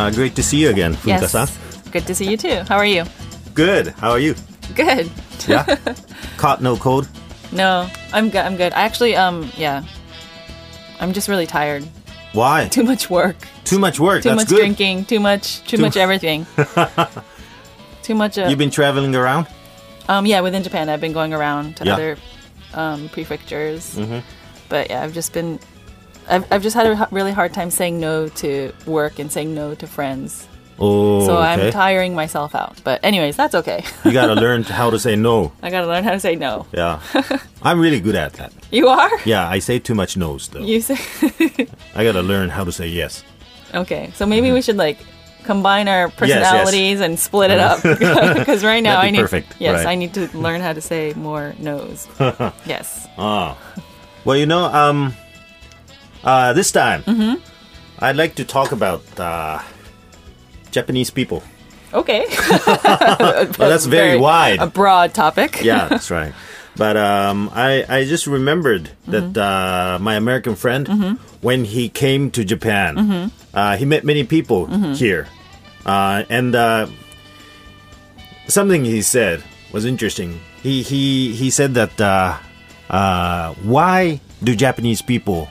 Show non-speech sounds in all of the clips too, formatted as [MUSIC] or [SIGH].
Uh, great to see you again, Fumika-san. Good to see you too. How are you? Good. How are you? Good. Yeah. [LAUGHS] Caught no cold? No, I'm good. I'm good. I actually, um, yeah, I'm just really tired. Why? Too much work. Too much work. Too That's much good. drinking. Too much. Too, Too- much [LAUGHS] everything. too much. Uh, You've been traveling around? um, yeah, within Japan, I've been going around to Yeah. other um, prefectures. Mm-hmm. But yeah, I've just been. I've, I've just had a really hard time saying no to work and saying no to friends. Oh, So okay. I'm tiring myself out. But anyways, that's okay. you gotta [LAUGHS] learn how to say no. I gotta learn how to say no. Yeah. [LAUGHS] I'm really good at that. You are? Yeah, I say too much no's though. You say. [LAUGHS] I gotta learn how to say yes. Okay, so maybe we should like combine our personalities and split it up because right now That'd I need perfect, yes right. I need to learn how to say more no's. yes. Ah. Well, you know, um, uh, this time, Mm-hmm. I'd like to talk about uh, Japanese people. Okay. [LAUGHS] Well, that's very, wide. A broad topic. yeah, that's right. But um, I, I just remembered that Mm-hmm. uh, my American friend, when he came to Japan, Mm-hmm. uh, he met many people here. Uh, and uh, something he said was interesting. He, he, he said that uh, uh, why do Japanese people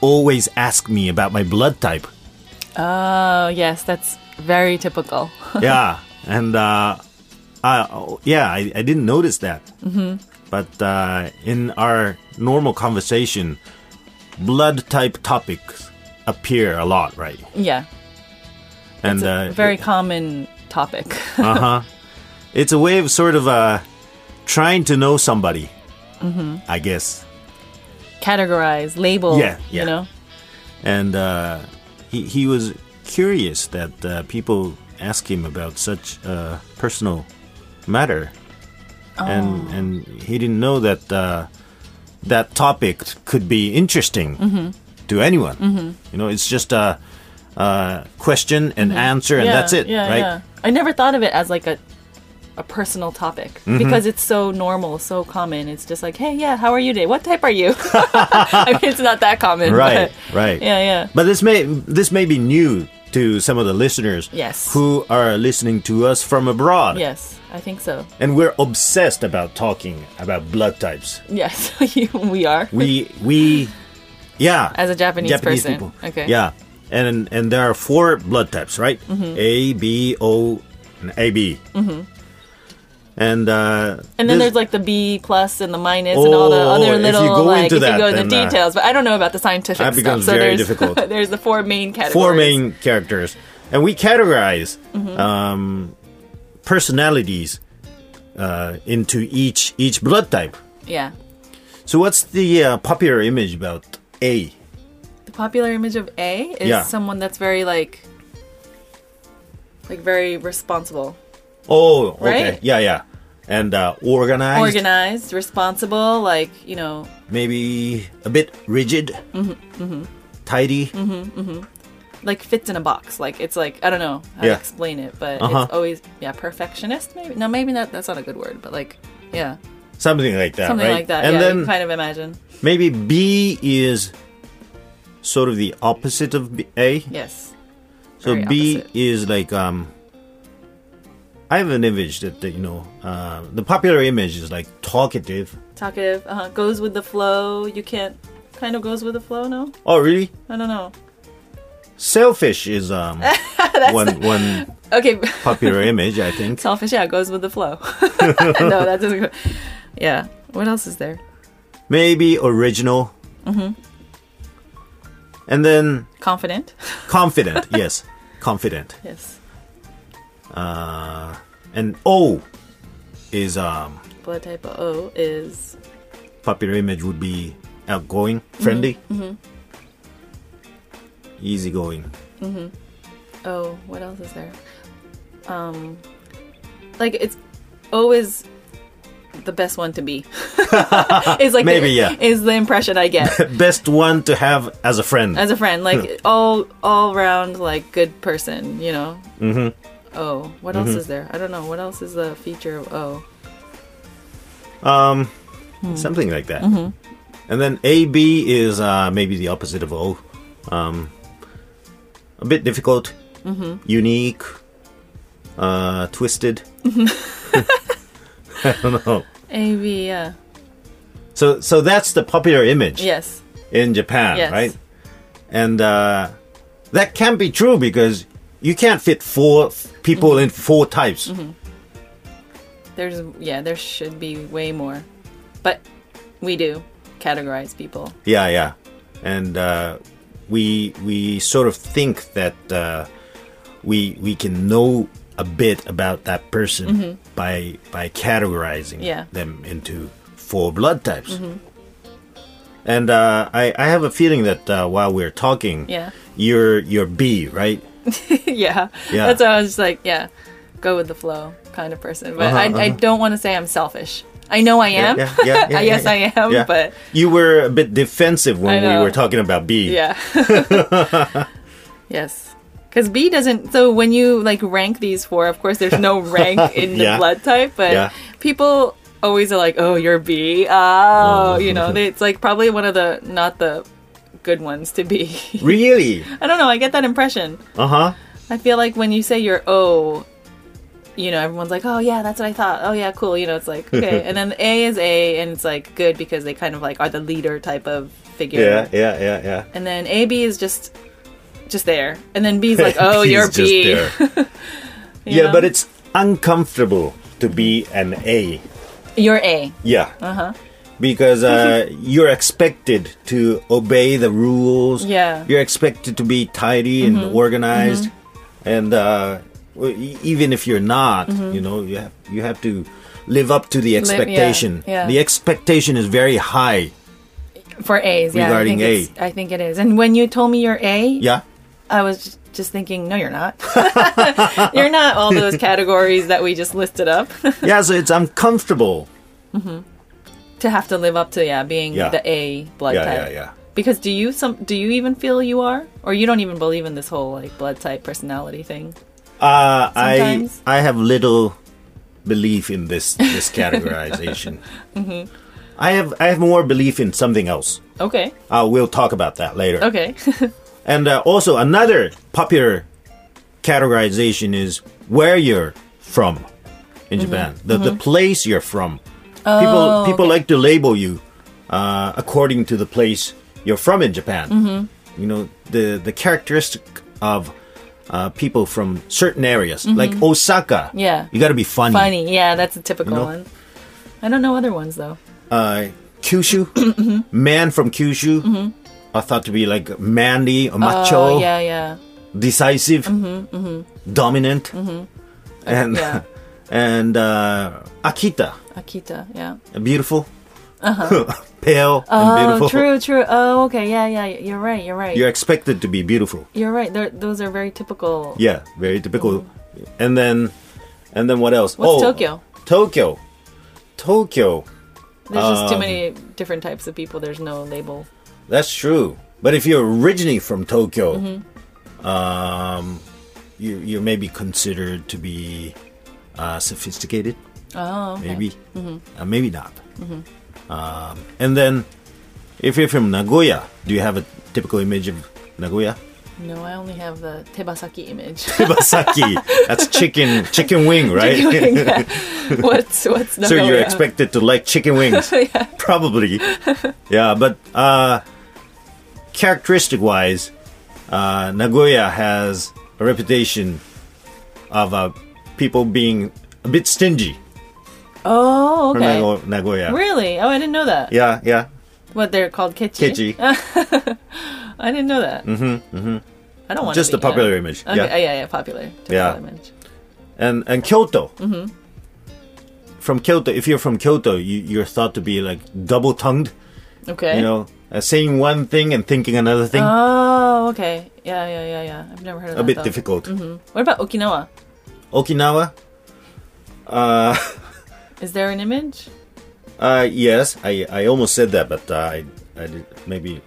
always ask me about my blood type? Oh yes, that's very typical. [LAUGHS] yeah, and uh, I, yeah, I, I didn't notice that. Mm-hmm. But uh, in our normal conversation, blood type topics appear a lot, right? yeah, And it's a uh, very common topic. [LAUGHS] uh huh. It's a way of sort of uh, trying to know somebody. Mm-hmm. I guess. Categorize, label. Yeah, yeah. You know. and uh, he he was curious that uh, people ask him about such a personal matter, and and he didn't know that uh, that topic could be interesting to anyone. You know, it's just a, a question and answer, and yeah, that's it, Yeah, right? yeah. I never thought of it as like a a personal topic Mm-hmm. because it's so normal, so common. It's just like, hey, yeah, how are you today? What type are you? [LAUGHS] I mean, it's not that common, Right, but- right. Yeah, yeah. But this may this may be new to some of the listeners, Yes. who are listening to us from abroad. Yes, I think so. And we're obsessed about talking about blood types. Yes, [LAUGHS] we are. We we yeah. As a Japanese person. people. Okay. Yeah. And and there are four blood types, right? Mm-hmm. A, B, O, and AB. Mm-hmm. And uh And then this- there's like the B plus and the minus and all the Oh, other if you little go like into if that, you go into then, uh, details, but I don't know about the scientific that becomes stuff. So very there's, difficult. [LAUGHS] there's the four main categories. four main characters, and we categorize Mm-hmm. um, personalities uh, into each each blood type. Yeah. So, what's the uh, popular image about A? The popular image of A is Yeah. someone that's very like like very responsible. Oh, okay, Right? yeah, yeah, and uh, organized, Organized, responsible, like, you know, maybe a bit rigid, Mm-hmm, tidy. like fits in a box. Like it's like I don't know how Yeah. to explain it, but Uh-huh. it's always yeah, perfectionist maybe. No, maybe not that's not a good word, but like yeah. Something like that, Something right? like that. And yeah, then kind of imagine. maybe B is sort of the opposite of B- A. Yes. So B opposite. is like um. I have an image that, that you know, uh, the popular image is like talkative. Talkative, uh-huh. goes with the flow. You can't kind of goes with the flow, no? Oh, really? I don't know. Selfish is um [LAUGHS] one one Okay, popular [LAUGHS] image, I think. selfish, yeah, goes with the flow. [LAUGHS] no, that doesn't go. Yeah. What else is there? Maybe original. Mm-hmm. And then Confident. confident. yes, confident. Yes. Uh, and O is um Blood type of O is popular image would be outgoing, friendly, mm-hmm. easygoing. Mm-hmm. Oh, what else is there? Um, like it's always the best one to be. [LAUGHS] is like Maybe, the, yeah. is the impression I get [LAUGHS] Best one to have as a friend. as a friend. Like [LAUGHS] all all round like good person, you know. Mm-hmm. Oh, what else is there? I don't know. What else is the feature of O? Um, Hmm. something like that. Mm-hmm. And then AB is uh, maybe the opposite of O. Um, a bit difficult, unique, uh, twisted. [LAUGHS] [LAUGHS] I don't know. A B. Yeah. So, so that's the popular image Yes. in Japan, Yes. right? And uh, that can be true because you can't fit four people Mm-hmm. in four types. There's yeah. There should be way more, but we do categorize people. Yeah, yeah, and uh, we we sort of think that uh, we we can know a bit about that person by by categorizing Mm-hmm. Yeah. them into four blood types. And uh, I I have a feeling that uh, while we're talking, Yeah. you're you're B, right? [LAUGHS] yeah. Yeah. That's why I was just like, yeah, go with the flow kind of person. But Uh-huh, I, I uh-huh. don't want to say I'm selfish. I know I am. Yeah, yeah, [LAUGHS] yeah, yes, I am. But you were a bit defensive when we were talking about B. yeah. [LAUGHS] yes. Because B doesn't. So when you like rank these four, of course, there's no rank in the blood type, but people always are like, "Oh, you're B." Oh, you know, they, it's like probably one of the not the good ones to be. Really? [LAUGHS] I don't know. I get that impression. Uh huh. I feel like when you say you're O, you know, everyone's like, "Oh yeah, that's what I thought." Oh yeah, cool. You know, it's like [LAUGHS] okay, and then A is A, and it's like good because they kind of like are the leader type of figure. Yeah, yeah, yeah, yeah. And then A B is just just there, and then B is like, [LAUGHS] "Oh, He's you're just B." there. You yeah, know? but it's uncomfortable to be an A. You're A. Yeah. Uh huh. Because uh, you're expected to obey the rules. Yeah. Mm-hmm. You're expected to be tidy and organized. And uh, even if you're not, you know, you have, you have to live up to the Mm-hmm. yeah, expectation. yeah. The expectation is very high. For A's, yeah. Regarding I think it's- think it is. And when you told me you're A, Yeah. I was just, just thinking, no, you're not. [LAUGHS] you're not all those [LAUGHS] categories that we just listed up. yeah, so it's uncomfortable. To have to live up to yeah being Yeah. the A blood Yeah, type. yeah, yeah. Because do you some do you even feel you are, or you don't even believe in this whole like blood type personality thing? Uh, I Sometimes. I have little belief in this this [LAUGHS] categorization. Mm-hmm. I have I have more belief in something else. Okay, Uh, we'll talk about that later. okay, [LAUGHS] And uh, also another popular categorization is where you're from in Japan. The the place you're from. People Mm-hmm. Oh, people okay. like to label you uh, according to the place you're from in Japan. Mm-hmm. You know the the characteristic of uh, people from certain areas, like Osaka. Mm-hmm. Yeah. you got to be funny. funny. Yeah, that's a typical know? one. I don't know other ones though. Uh, Kyushu, [CLEARS THROAT] man from Kyushu. Are thought to be like manly, or macho, Mm-hmm. Oh yeah, yeah, decisive, dominant, and Yeah. [LAUGHS] and uh, Akita, Akita. Yeah. beautiful, Uh-huh. [LAUGHS] pale and Oh, beautiful. true, true. Oh, okay. Yeah, yeah. You're right. You're right. You're expected to be beautiful. You're right. They're, those are very typical. Yeah, very typical. And then, and then what else? What's oh, Tokyo? Tokyo, Tokyo. There's just too Um, many different types of people. There's no label. That's true. But if you're originally from Tokyo, Mm-hmm. um, you you may be considered to be uh, sophisticated. Oh, okay. maybe, uh, maybe not. Um, and then, if you're from Nagoya, do you have a typical image of Nagoya? No, I only have the tebasaki image. [LAUGHS] tebasaki, that's chicken chicken wing, [LAUGHS] right? Chicken wing, yeah. [LAUGHS] what's what's so you're expected to like chicken wings, yeah. probably. yeah, but uh, characteristic wise, uh, Nagoya has a reputation of uh, people being a bit stingy. Oh, from okay. Nago- Nagoya. Really? Oh, I didn't know that. Yeah, yeah. What they're called kichi? Keiji. [LAUGHS] I didn't know that. Mm-hmm. Mm-hmm. I don't want Just the popular image. Okay, Yeah. yeah, yeah, yeah, popular. Yeah. Image. and and Kyoto. Mm-hmm. From Kyoto, if you're from Kyoto, you, you're thought to be like double tongued. Okay. You know, uh, saying one thing and thinking another thing. Oh, okay. Yeah, yeah, yeah, yeah. I've never heard of a that. A bit though. difficult. What about Okinawa? Okinawa. Uh, [LAUGHS] Is there an image? uh, yes, I, I almost said that, but uh, I I did maybe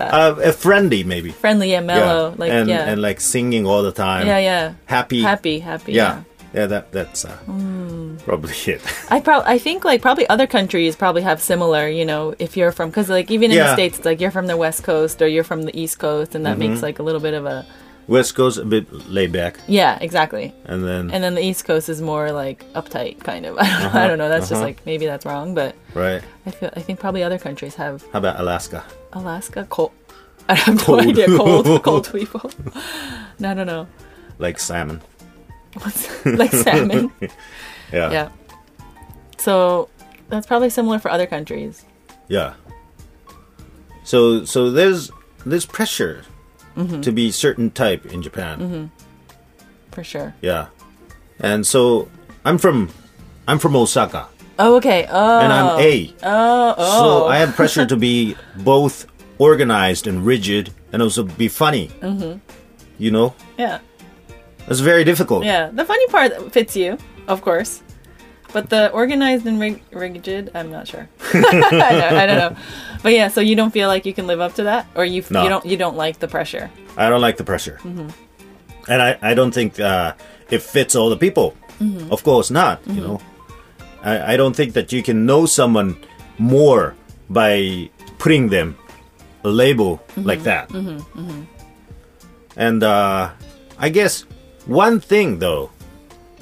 uh, a friendly maybe. Friendly and mellow. Like and yeah. and like singing all the time. yeah, yeah. Happy. Happy, happy. Yeah, yeah. That that's uh, Hmm. probably [LAUGHS] it. I probably I think like probably other countries probably have similar. You know, if you're from because like even in the Yeah. states, it's like you're from the west coast or you're from the east coast, and that Mm-hmm. makes like a little bit of a West Coast a bit laid back, Yeah, exactly. and then And then the East Coast is more like uptight, kind of. [LAUGHS] I don't, know, I don't know. That's just uh-huh. like maybe that's wrong, but right. I feel I think probably other countries have How about Alaska? Alaska cold. [LAUGHS] I have no Cold. idea. Cold, [LAUGHS] cold people. No, no, no. Like salmon. What's like salmon? Yeah. Yeah. So that's probably similar for other countries. Yeah. So so there's there's pressure Mm-hmm. to be certain type in Japan. For sure. Yeah. And so I'm from I'm from Osaka Oh, okay. Oh. and I'm A. Oh, oh. So I have pressure to be [LAUGHS] both organized and rigid and also be funny. Mm-hmm. You know? yeah. That's very difficult. Yeah. The funny part fits you, of course. But the organized and rig- rigid, I'm not sure. [LAUGHS] I, don't, I don't know. But yeah, so you don't feel like you can live up to that, or you No. you don't you don't like the pressure. I don't like the pressure. Mm-hmm. And I, I don't think uh, it fits all the people. Mm-hmm. Of course not, you know. I, I don't think that you can know someone more by putting them a label Mm-hmm. like that. And uh, I guess one thing, though,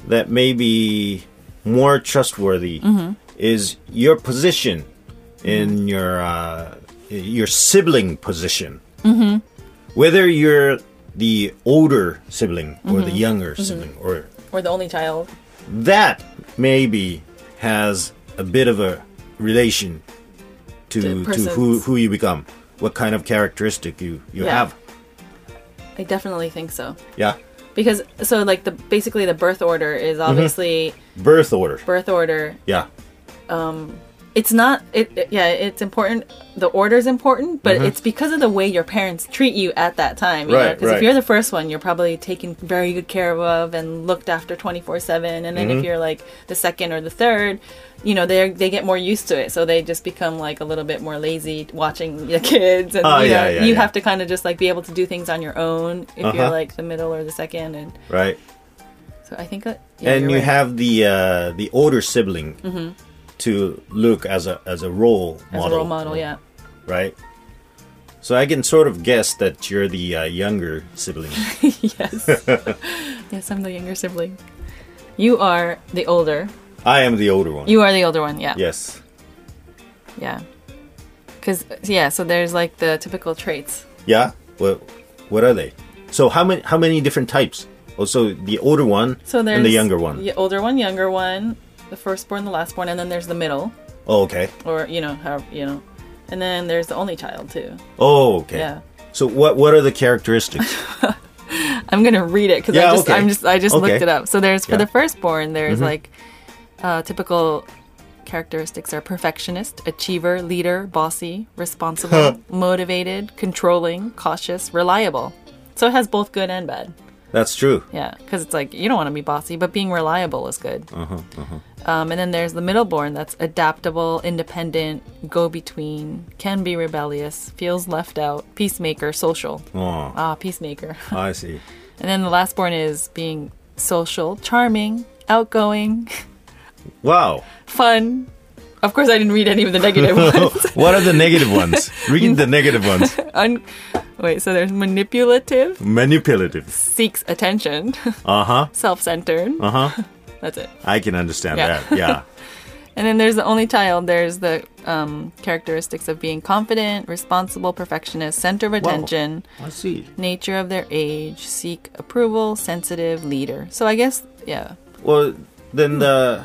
that may be more trustworthy Mm-hmm. Is your position in your uh, your sibling position. Mm-hmm. Whether you're the older sibling or Mm-hmm. the younger sibling, or Or the only child. that maybe has a bit of a relation to to who who you become, what kind of characteristic you you Yeah. have. I definitely think so. Yeah, Because so like the basically the birth order Mm-hmm. is obviously birth order. birth order. Yeah, It's not it, it- yeah, it's important. The order is important, but it's because of the way your parents treat you at that time. You Mm-hmm. Right, Because right. if you're the first one, you're probably taken very good care of and looked after 24/7, and then Mm-hmm. if you're like the second or the third, you know, they they get more used to it, so they just become like a little bit more lazy watching [LAUGHS] the kids, and Oh, you know, yeah, yeah, you yeah. have to kind of just like be able to do things on your own if you're Uh-huh. like the middle or the second, and right. so I think that yeah, and you're right. Mm-hmm. have the uh, the older sibling to look as a as a role as model, a role model, yeah. right? So I can sort of guess that you're the uh, younger sibling. [LAUGHS] yes. [LAUGHS] yes, I'm the younger sibling. You are the older. I am the older one. You are the older one, yeah. yes. Yeah. Cuz yeah, so there's like the typical traits. Yeah. What what are they? So how many how many different types? Also the older one So there's and the younger one. The older one, younger one, the firstborn, the lastborn, and then there's the middle Oh, okay. or you know, how, you know. And then there's the only child too. Oh, okay. Yeah. So what what are the characteristics? [LAUGHS] I'm gonna read it because Yeah, I just okay. I'm just I just Okay. looked it up. So there's for Yeah. the firstborn, there's Mhm. like uh, typical characteristics are perfectionist, achiever, leader, bossy, responsible, motivated, controlling, cautious, reliable. So it has both good and bad. That's true. Yeah, because it's like you don't want to be bossy, but being reliable is good. Uh-huh, uh-huh. Um, and then there's the middleborn that's adaptable, independent, go between, can be rebellious, feels left out, peacemaker, social. Oh, Ah, peacemaker. [LAUGHS] I see. And then the last born is being social, charming, outgoing, [LAUGHS] Wow. fun. Of course, I didn't read any of the negative [LAUGHS] ones. what are the negative ones? Read the [LAUGHS] negative ones. Un- Wait, so there's manipulative, Manipulative. seeks attention, [LAUGHS] Uh-huh. self-centered. Uh-huh. That's it. I can understand Yeah. that. Yeah. And then there's the only child. There's the um, characteristics of being confident, responsible, perfectionist, center of attention, I see. nature of their age, seek approval, sensitive, leader. So I guess, yeah. Well, then the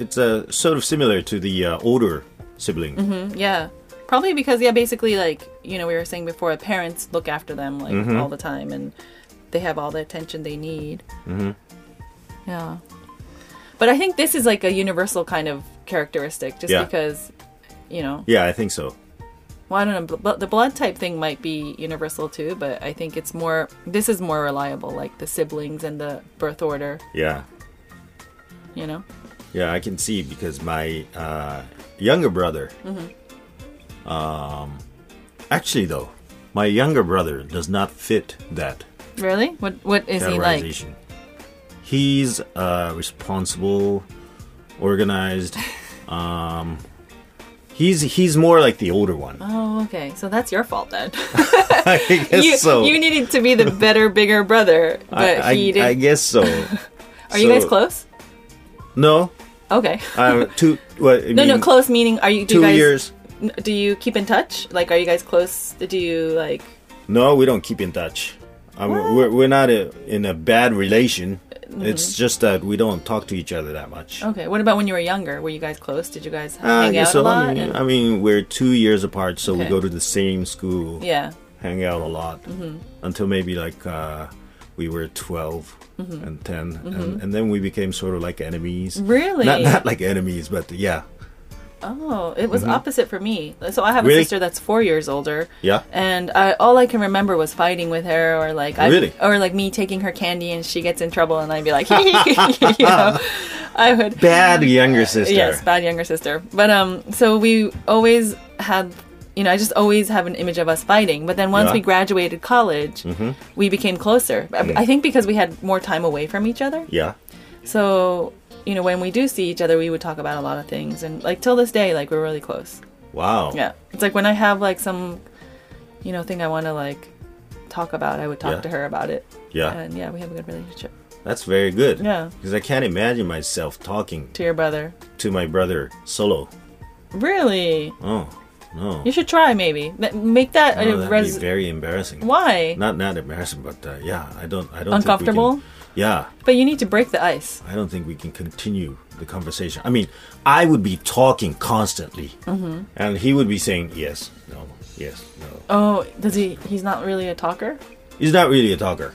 it's uh, sort of similar to the uh, older sibling. Mm, Yeah. Probably because, yeah, basically, like, you know, we were saying before, parents look after them, like, all the time, and they have all the attention they need. Mhm. Yeah. But I think this is like a universal kind of characteristic, just Yeah. because, you know, Yeah, I think so. well, I don't know, but the blood type thing might be universal too, but I think it's more, this is more reliable, like the siblings and the birth order, Yeah. you know? Yeah, I can see because my uh, younger brother. Mm-hmm. Um, actually, though, my younger brother does not fit that Really? What What is he like? He's uh, responsible, organized. [LAUGHS] um, He's he's more like the older one. Oh, okay. So that's your fault then. [LAUGHS] [LAUGHS] I guess you, so. you needed to be the better, bigger brother, but I, he didn't. I guess so. Are you guys close? No, Okay. uh, [LAUGHS] two. What? I no, no, close meaning are you? Do Two you guys, years. Do you keep in touch? Like, are you guys close? Do you like? No, we don't keep in touch. Um, we're we're not a, in a bad relation. Mm-hmm. It's just that we don't talk to each other that much. Okay. What about when you were younger? Were you guys close? Did you guys Uh, hang guess out so. a lot? I mean, And- I mean, we're two years apart, so we go to the same school, yeah. hang out a lot Mm-hmm. until maybe like uh, we were 12 Mm-hmm. and 10 and, and then we became sort of like enemies. Really? Not not like enemies, but yeah, Oh, it was opposite for me. So I have a Mm-hmm. Really? sister that's four years older. yeah. And I, all I can remember was fighting with her, or like, I, Really? or like me taking her candy and she gets in trouble, and I'd be like, [LAUGHS] you know, I would. Bad younger sister. Yes, bad younger sister. But um, so we always had, you know, I just always have an image of us fighting. But then once Yeah. we graduated college, Mm-hmm. we became closer. I- Mm. I think because we had more time away from each other. Yeah. So you know, when we do see each other, we would talk about a lot of things, and like till this day, like we're really close. Wow. Yeah, it's like when I have like some, you know, thing I want to like talk about, I would talk Yeah. to her about it, Yeah. and yeah, we have a good relationship. That's very good. Yeah, Because I can't imagine myself talking to your brother. to my brother solo. Really, Oh no. you should try maybe make that No, a res- be very embarrassing. Why? Not not embarrassing, but uh, yeah, I don't I don't Uncomfortable? Can, yeah, But you need to break the ice. I don't think we can continue the conversation. I mean, I would be talking constantly, Mm-hmm. and he would be saying yes, no, yes, no. Oh, does he? He's not really a talker. He's not really a talker.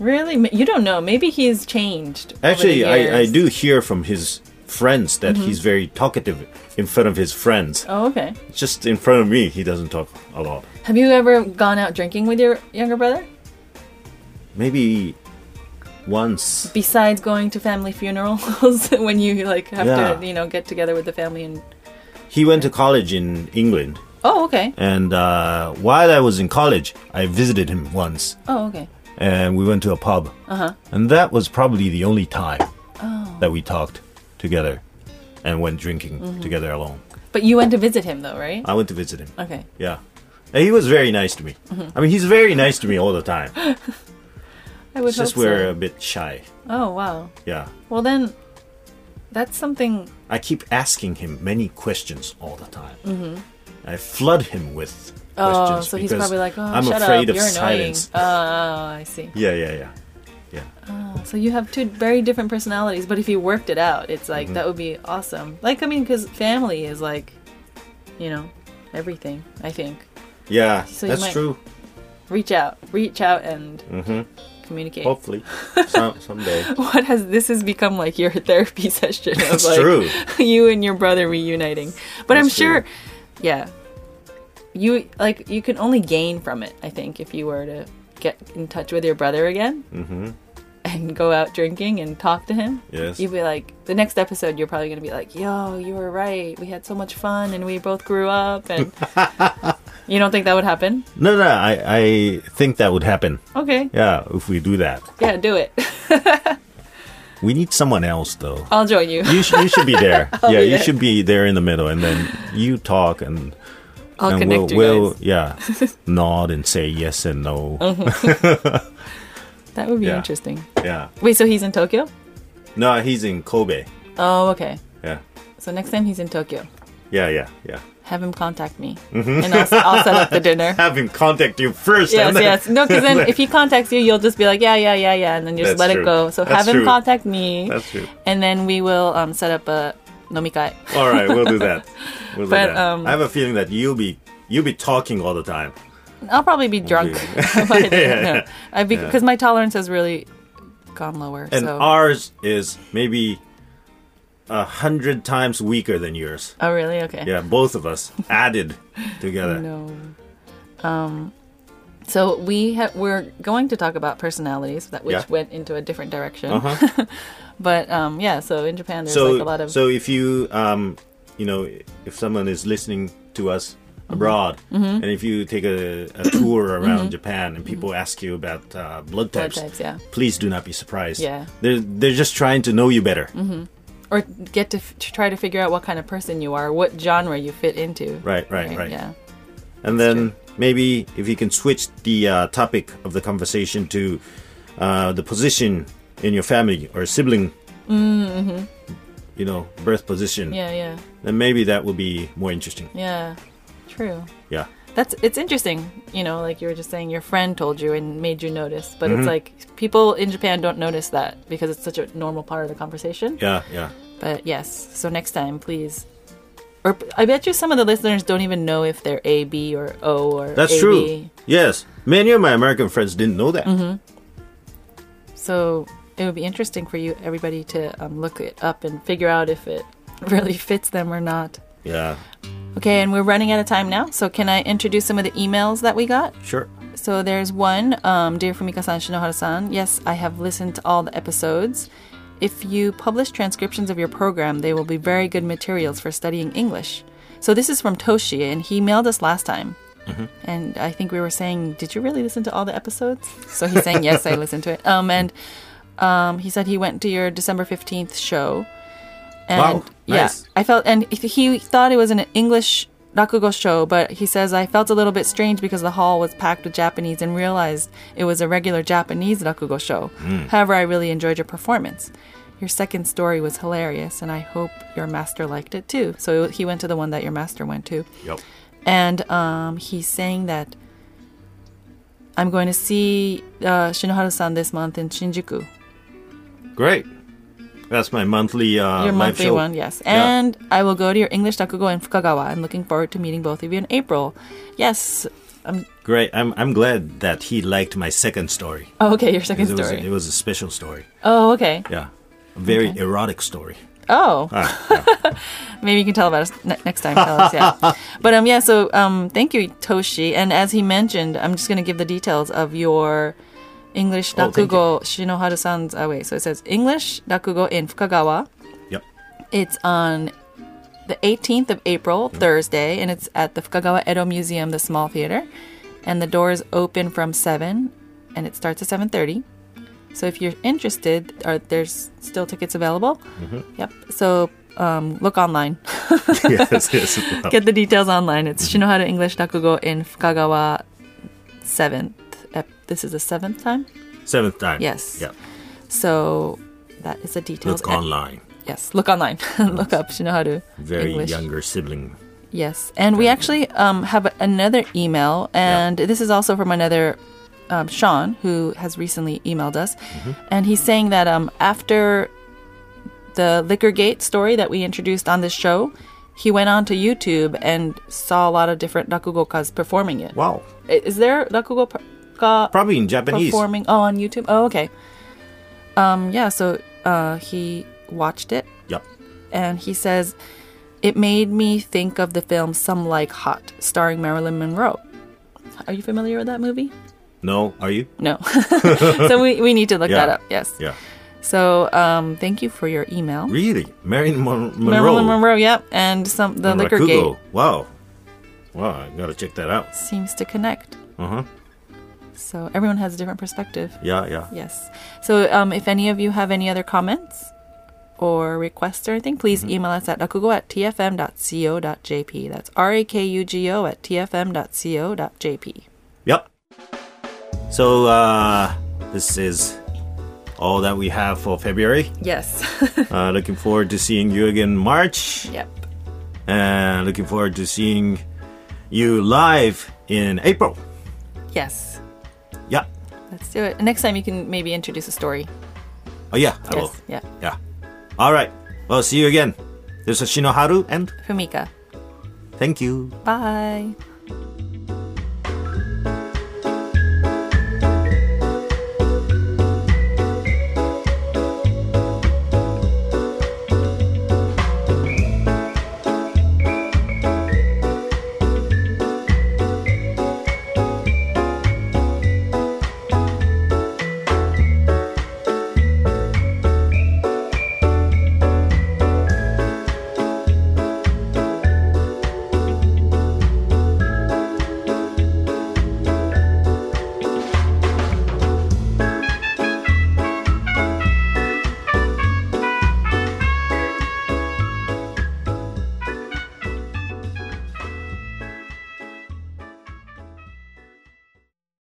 Really, you don't know. Maybe he's changed. Actually, I, I. Do hear from his friends that he's very talkative in front of his friends. Oh, okay. Just in front of me, he doesn't talk a lot. Have you ever gone out drinking with your younger brother? Maybe once. Besides going to family funerals [LAUGHS] when you like have Yeah. to, you know, get together with the family and. He went to college in England, Oh, okay. and uh, while I was in college, I visited him once, Oh, okay. and we went to a pub, Uh huh. and that was probably the only time Oh. that we talked together and went drinking Mm-hmm. together alone. But you went to visit him though, right? I went to visit him. Okay. Yeah, and he was very nice to me. Mm-hmm. I mean, he's very nice to me all the time. [LAUGHS] I would It's just hope we're a bit shy. Oh wow. Yeah. Well then, that's something. I keep asking him many questions all the time. Mm -hmm. I flood him with. Oh, questions so he's probably like, oh, I'm shut afraid up, of you're silence. annoying. Oh, I see. Yeah, yeah, yeah. Yeah. Oh, so you have two very different personalities, but if you worked it out, it's like Mm-hmm. that would be awesome. Like I mean, because family is like, you know, everything. I think. Yeah, So that's true. Reach out, reach out, and hmm communicate. Hopefully, [LAUGHS] some, someday. What has this has become like your therapy [LAUGHS] session of That's like true. [LAUGHS] you and your brother reuniting. But I'm That's true. sure, yeah, you like you can only gain from it. I think if you were to get in touch with your brother again hmm and go out drinking and talk to him, Yes. you'd be like the next episode. You're probably gonna be like, "Yo, you were right. We had so much fun and we both grew up." And [LAUGHS] you don't think that would happen? No, no, I, I think that would happen. Okay, Yeah, if we do that. yeah, do it. [LAUGHS] We need someone else, though. I'll join you. You, sh- you should be there. [LAUGHS] yeah, be you there. should be there in the middle, and then you talk, and, I'll and connect we'll, you we'll yeah, nod and say yes and no. Mm-hmm. That would be Yeah. interesting. Yeah. Wait, so he's in Tokyo? No, he's in Kobe. Oh, okay. Yeah. So next time he's in Tokyo, Yeah, yeah, yeah. have him contact me, Mm-hmm. and I'll, I'll set up the [LAUGHS] dinner. Have him contact you first. Yes, and then- yes. No, because then [LAUGHS] if he contacts you, you'll just be like, yeah, yeah, yeah, yeah, and then you just let true. it go. So That's have him true. contact me, That's true. and then we will um, set up a nomikai. All right, we'll do that. [LAUGHS] We'll do that. um, I have a feeling that you'll be you'll be talking all the time. I'll probably be drunk [LAUGHS] by [LAUGHS] then. No, I because my tolerance has really gone lower. And so. ours is maybe a hundred times weaker than yours. oh, really? Okay. Yeah, both of us added [LAUGHS] together. No. Um, so we ha- we're going to talk about personalities that which Yeah. went into a different direction. Uh-huh. But um, yeah, so in Japan there's So, like a lot of so if you, um, you know, if someone is listening to us Mm-hmm. abroad, and if you take a, a [COUGHS] tour around Japan and people ask you about uh, blood blood types, types, yeah. please do not be surprised. Yeah. they're they're just trying to know you better. or get to, f- to try to figure out what kind of person you are, what genre you fit into. Right, right, right. Yeah. And then maybe if you can switch the uh, topic of the conversation to uh, the position in your family or sibling, you know, birth position, Mm-hmm. Yeah, yeah, then maybe that will be more interesting. yeah. True. Yeah. That's it's interesting, you know, like you were just saying your friend told you and made you notice, but Mm-hmm. it's like people in Japan don't notice that because it's such a normal part of the conversation. Yeah, yeah. But yes, so next time please or I bet you some of the listeners don't even know if they're A, B or O or That's true. Yes. Many of my American friends didn't know that. Mm-hmm. So it would be interesting for you everybody to um, look it up and figure out if it [LAUGHS] really fits them or not. Yeah. Okay, and we're running out of time now, so can I introduce some of the emails that we got? Sure. So there's one, um, Dear Fumika-san, Shinoharu-san. Yes, I have listened to all the episodes. If you publish transcriptions of your program, they will be very good materials for studying English. So this is from Toshi, and he mailed us last time. And I think we were saying, did you really listen to all the episodes? So he's saying, yes, I [LAUGHS] listened to it. Um, and um, he said he went to your December 15th show. And Wow, yeah, nice. I felt, and he thought it was an English rakugo show, but he says I felt a little bit strange because the hall was packed with Japanese and realized it was a regular Japanese rakugo show. Hmm. However, I really enjoyed your performance. Your second story was hilarious, and I hope your master liked it too. So he went to the one that your master went to, Yep. and um, he's saying that I'm going to see uh, Shinoharu-san this month in Shinjuku. Great. That's my monthly uh, your monthly show. one, yes. Yeah. And I will go to your English Rakugo in Fukagawa. I'm looking forward to meeting both of you in April. Yes. Um, Great. I'm I'm glad that he liked my second story. oh, okay, your second It was, story. it was a special story. oh, okay. Yeah. A very Okay. erotic story. Oh, Ah, yeah. [LAUGHS] maybe you can tell about us ne- next time. Tell us, yeah. [LAUGHS] But um, yeah. So um, thank you, Toshi. And as he mentioned, I'm just going to give the details of your English Oh, Rakugo Shinoharu-san's. Oh, uh, wait. So it says English Rakugo in Fukagawa. yep. It's on the 18th of April, Thursday, and it's at the Fukagawa Edo Museum, the small theater. And the doors open from 7 and it starts at 7:30. So if you're interested, are there's still tickets available? Mm-hmm. Yep. So um, look online. [LAUGHS] yes, yes. [LAUGHS] well, Get the details online. It's mm-hmm. Shinoharu English Rakugo in Fukagawa 7th. This is the seventh time? Seventh time. Yes. Yeah. So that is the details. Look online. Yes, look online. [LAUGHS] look up Shinoharu Very English. younger sibling. Yes, and we actually um, have another email, and this is also from another um, Sean who has recently emailed us, and he's saying that um, after the Liquorgate story that we introduced on this show, he went on to YouTube and saw a lot of different rakugokas performing it. Wow. Is there rakugo Probably in Japanese. performing? Oh, on YouTube. Oh, okay. Um, yeah. So uh, he watched it Yep. and he says it made me think of the film Some Like Hot, starring Marilyn Monroe. Are you familiar with that movie? No, are you? No. [LAUGHS] so we, we need to look Yeah. that up. Yes. Yeah. So um, thank you for your email. Really? Marilyn Mon- Monroe. Marilyn Monroe. Yep. And some the and liquor Rakugo. gate Wow. Wow, I gotta check that out. seems to connect. Uh huh. So everyone has a different perspective. Yeah, yeah. Yes. So um, if any of you have any other comments or requests or anything, please Mm-hmm. email us at rakugo at tfm.co.jp. That's R A K U G O at tfm.co.jp. Yep. So uh this is all that we have for February. Yes. [LAUGHS] Uh, looking forward to seeing you again in March. yep. And looking forward to seeing you live in April. Yes. Let's do it. Next time you can maybe introduce a story. Oh yeah, I will. Yeah. Yeah. All right. Well, see you again. This is Shinoharu and Fumika. thank you. Bye.